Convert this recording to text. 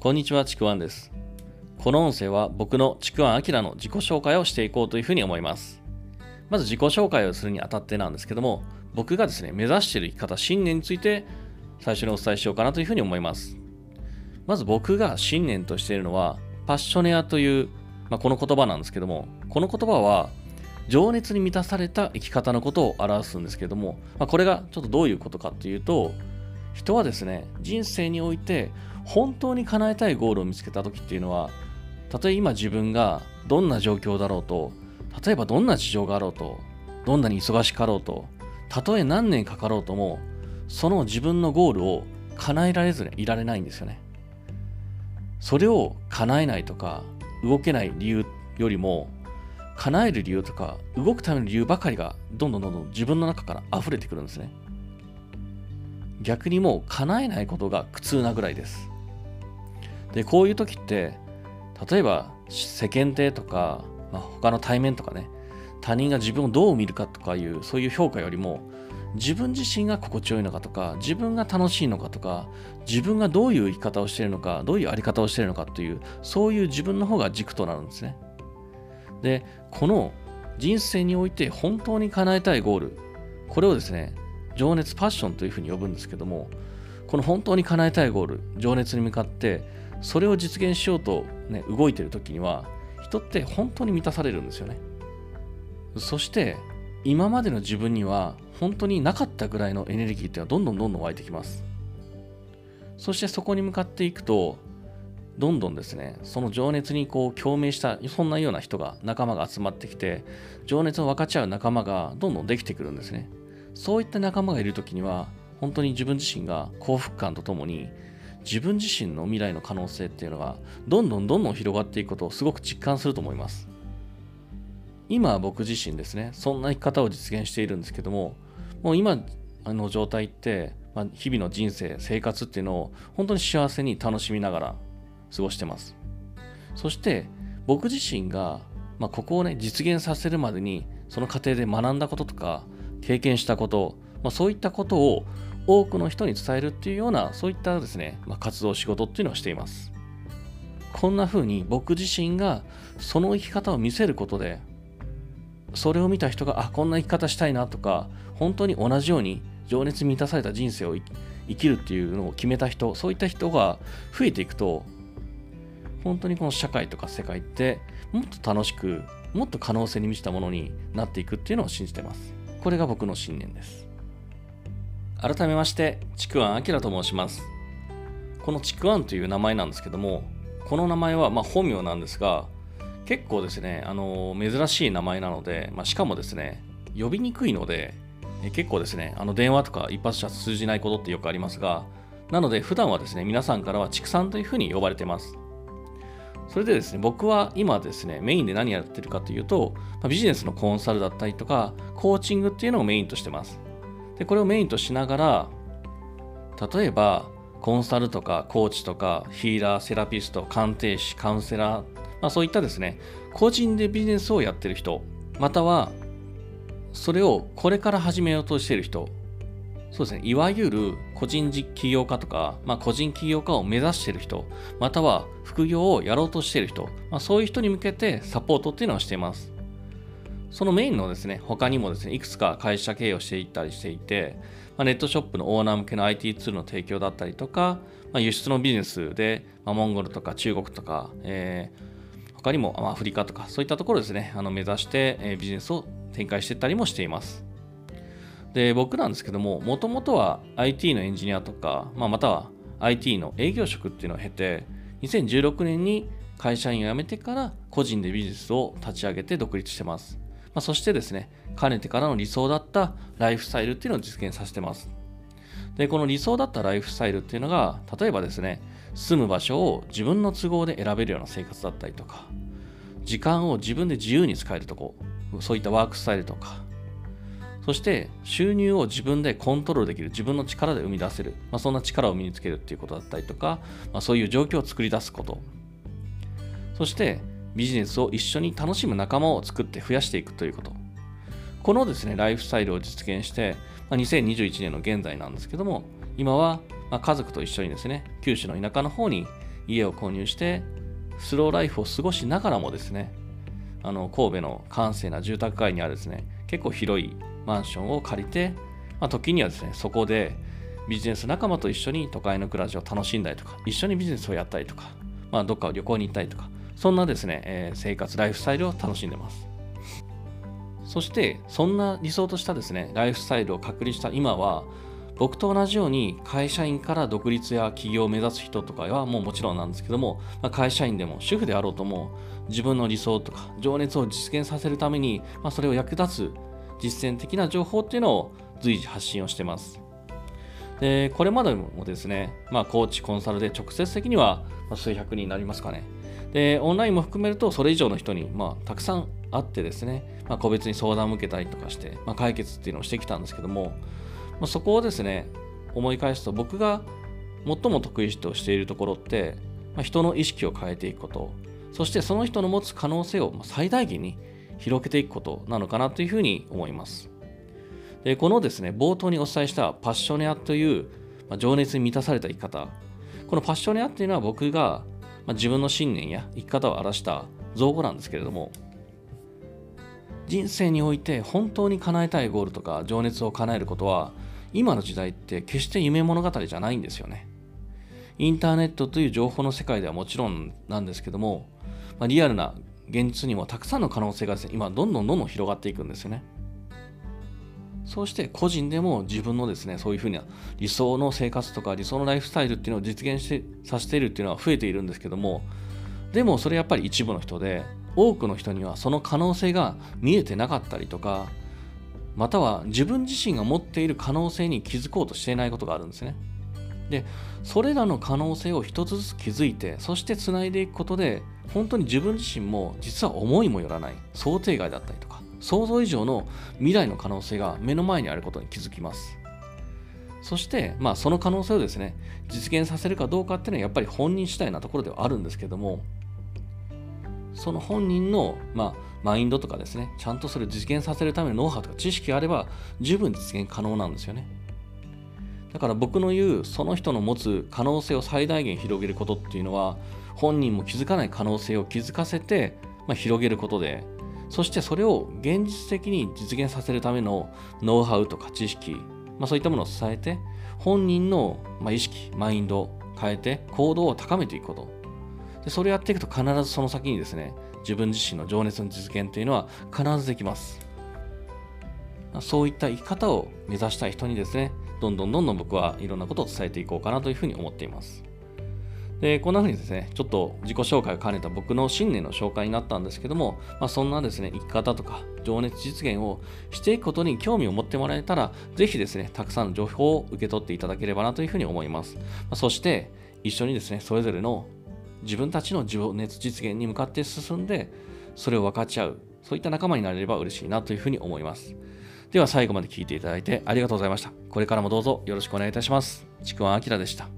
こんにちは、ちくわんです。この音声は僕のちくわんあきらの自己紹介をしていこうというふうに思います。まず自己紹介をするにあたってなんですけども、僕がですね、目指している生き方、信念について最初にお伝えしようかなというふうに思います。まず僕が信念としているのは、パッショネアという、まあ、この言葉なんですけども、この言葉は、情熱に満たされた生き方のことを表すんですけども、まあ、これがちょっとどういうことかっていうと、人はですね、人生において本当に叶えたいゴールを見つけた時っていうのは、たとえ今自分がどんな状況だろうと、例えばどんな事情があろうと、どんなに忙しかろうと、たとえ何年かかろうとも、その自分のゴールを叶えられずにいられないんですよね。それを叶えないとか、動けない理由よりも、叶える理由とか、動くための理由ばかりがどんどんどんどん自分の中から溢れてくるんですね。逆にもう叶えないことが苦痛なぐらいです。で、こういう時って、例えば世間体とか、まあ、他の対面とかね、他人が自分をどう見るかとかいう、そういう評価よりも、自分自身が心地よいのかとか、自分が楽しいのかとか、自分がどういう生き方をしているのか、どういうあり方をしているのかという、そういう自分の方が軸となるんですね。で、この人生において本当に叶えたいゴール、これをですね、情熱、パッションというふうに呼ぶんですけども、この本当に叶えたいゴール、情熱に向かって、それを実現しようと、ね、動いてる時には、人って本当に満たされるんですよね。そして、今までの自分には本当になかったぐらいのエネルギーっていうのはどんどんどんどん湧いてきます。そしてそこに向かっていくと、どんどんですね、その情熱にこう共鳴した、そんなような人が、仲間が集まってきて、情熱を分かち合う仲間がどんどんできてくるんですね。そういった仲間がいるときには、本当に自分自身が幸福感とともに、自分自身の未来の可能性っていうのが、どんどんどんどん広がっていくことをすごく実感すると思います。今僕自身ですね、そんな生き方を実現しているんですけども、もう今の状態って、まあ、日々の人生、生活っていうのを本当に幸せに楽しみながら過ごしてます。そして僕自身が、まあ、ここをね、実現させるまでに、その過程で学んだこととか、経験したこと、まあ、そういったことを多くの人に伝えるっていうような、そういったですね、まあ、活動、仕事っていうのをしています。こんな風に僕自身がその生き方を見せることで、それを見た人が、あ、こんな生き方したいなとか、本当に同じように情熱満たされた人生を生きるっていうのを決めた人、そういった人が増えていくと、本当にこの社会とか世界ってもっと楽しく、もっと可能性に満ちたものになっていくっていうのを信じてます。これが僕の信念です。改めまして、ちくわんあきらと申します。このちくわんという名前なんですけども、この名前はま本名なんですが、結構ですね、あの珍しい名前なので、まあ、しかもですね、呼びにくいので、結構ですね、あの電話とか一発じゃ通じないことってよくありますが、なので普段はですね、皆さんからは畜産というふうに呼ばれてます。それでですね、僕は今ですね、メインで何やってるかというと、ま、ビジネスのコンサルだったりとか、コーチングっていうのをメインとしてます。で、これをメインとしながら、例えば、コンサルとかコーチとかヒーラー、セラピスト、鑑定士、カウンセラー、まあ、そういったですね、個人でビジネスをやってる人、または、それをこれから始めようとしている人、そうですね、いわゆる個人起業家とか、まあ、個人起業家を目指している人、または副業をやろうとしている人、まあ、そういう人に向けてサポートっていうのをしています。そのメインのですね、他にもですね、いくつか会社経営をしていったりしていて、まあ、ネットショップのオーナー向けの IT ツールの提供だったりとか、まあ、輸出のビジネスで、まあ、モンゴルとか中国とか、えー、他にもアフリカとか、そういったところですね、あの目指して、えー、ビジネスを展開していったりもしています。で、僕なんですけども、もともとは IT のエンジニアとか、まあ、または IT の営業職っていうのを経て、2016年に会社員を辞めてから個人でビジネスを立ち上げて独立してます。まあ、そしてですね、かねてからの理想だったライフスタイルっていうのを実現させてます。で、この理想だったライフスタイルっていうのが、例えばですね、住む場所を自分の都合で選べるような生活だったりとか、時間を自分で自由に使えるとこ、そういったワークスタイルとか、そして収入を自分でコントロールできる、自分の力で生み出せる、まあ、そんな力を身につけるっていうことだったりとか、まあ、そういう状況を作り出すこと、そしてビジネスを一緒に楽しむ仲間を作って増やしていくということ。このですね、ライフスタイルを実現して、まあ、2021年の現在なんですけども、今はま家族と一緒にですね、九州の田舎の方に家を購入してスローライフを過ごしながらもですねあの神戸の閑静な住宅街にあるですね結構広いマンションを借りて、まあ、時にはですねそこでビジネス仲間と一緒に都会の暮らしを楽しんだりとか一緒にビジネスをやったりとか、まあ、どっか旅行に行ったりとかそんなですね、えー、生活ライフスタイルを楽しんでますそしてそんな理想としたですねライフスタイルを確立した今は僕と同じように会社員から独立や起業を目指す人とかはもうもちろんなんですけども、まあ、会社員でも主婦であろうとも自分の理想とか情熱を実現させるために、まあ、それを役立つ実践的な情報っていうのを随時発信をしてます。でこれまでもですね、まあ、コーチ、コンサルで直接的には数百人になりますかね。で、オンラインも含めるとそれ以上の人に、まあ、たくさん会ってですね、まあ、個別に相談を受けたりとかして、まあ、解決っていうのをしてきたんですけども、まあ、そこをですね、思い返すと僕が最も得意としているところって、まあ、人の意識を変えていくこと、そしてその人の持つ可能性を最大限に広げていくことなのかなというふうに思います。でこのですね、冒頭にお伝えしたパッショネアという、まあ、情熱に満たされた生き方、このパッショネアっていうのは僕が、まあ、自分の信念や生き方を表した造語なんですけれども、人生において本当に叶えたいゴールとか情熱を叶えることは今の時代って決して夢物語じゃないんですよね。インターネットという情報の世界ではもちろんなんですけども、まあ、リアルな現実にもたくさんの可能性がですね、今どんどんどんどん広がっていくんですよね。そして個人でも自分のですね、そういうふうな理想の生活とか理想のライフスタイルっていうのを実現してさせているっていうのは増えているんですけども、でもそれやっぱり一部の人で、多くの人にはその可能性が見えてなかったりとか、または自分自身が持っている可能性に気づこうとしていないことがあるんですね。で、それらの可能性を一つずつ気づいて、そしてつないでいくことで、本当に自分自身も実は思いもよらない想定外だったりとか、想像以上の未来の可能性が目の前にあることに気づきます。そして、まあ、その可能性をですね、実現させるかどうかっていうのはやっぱり本人次第なところではあるんですけども、その本人の、まあ、マインドとかですね、ちゃんとそれを実現させるためのノウハウとか知識があれば、十分実現可能なんですよね。だから僕の言う、その人の持つ可能性を最大限広げることっていうのは、本人も気づかない可能性を気づかせて、まあ、広げることで、そしてそれを現実的に実現させるためのノウハウとか知識、まあ、そういったものを伝えて、本人の意識、マインドを変えて行動を高めていくこと。でそれをやっていくと必ずその先にですね、自分自身の情熱の実現というのは必ずできます。そういった生き方を目指したい人にですね、どんどんどんどん僕はいろんなことを伝えていこうかなというふうに思っています。で、こんな風にですね、ちょっと自己紹介を兼ねた僕の信念の紹介になったんですけども、まあ、そんなですね、生き方とか情熱実現をしていくことに興味を持ってもらえたら、ぜひですね、たくさんの情報を受け取っていただければなというふうに思います。まあ、そして、一緒にですね、それぞれの自分たちの情熱実現に向かって進んで、それを分かち合う、そういった仲間になれれば嬉しいなというふうに思います。では最後まで聞いていただいてありがとうございました。これからもどうぞよろしくお願いいたします。ちくわあきらでした。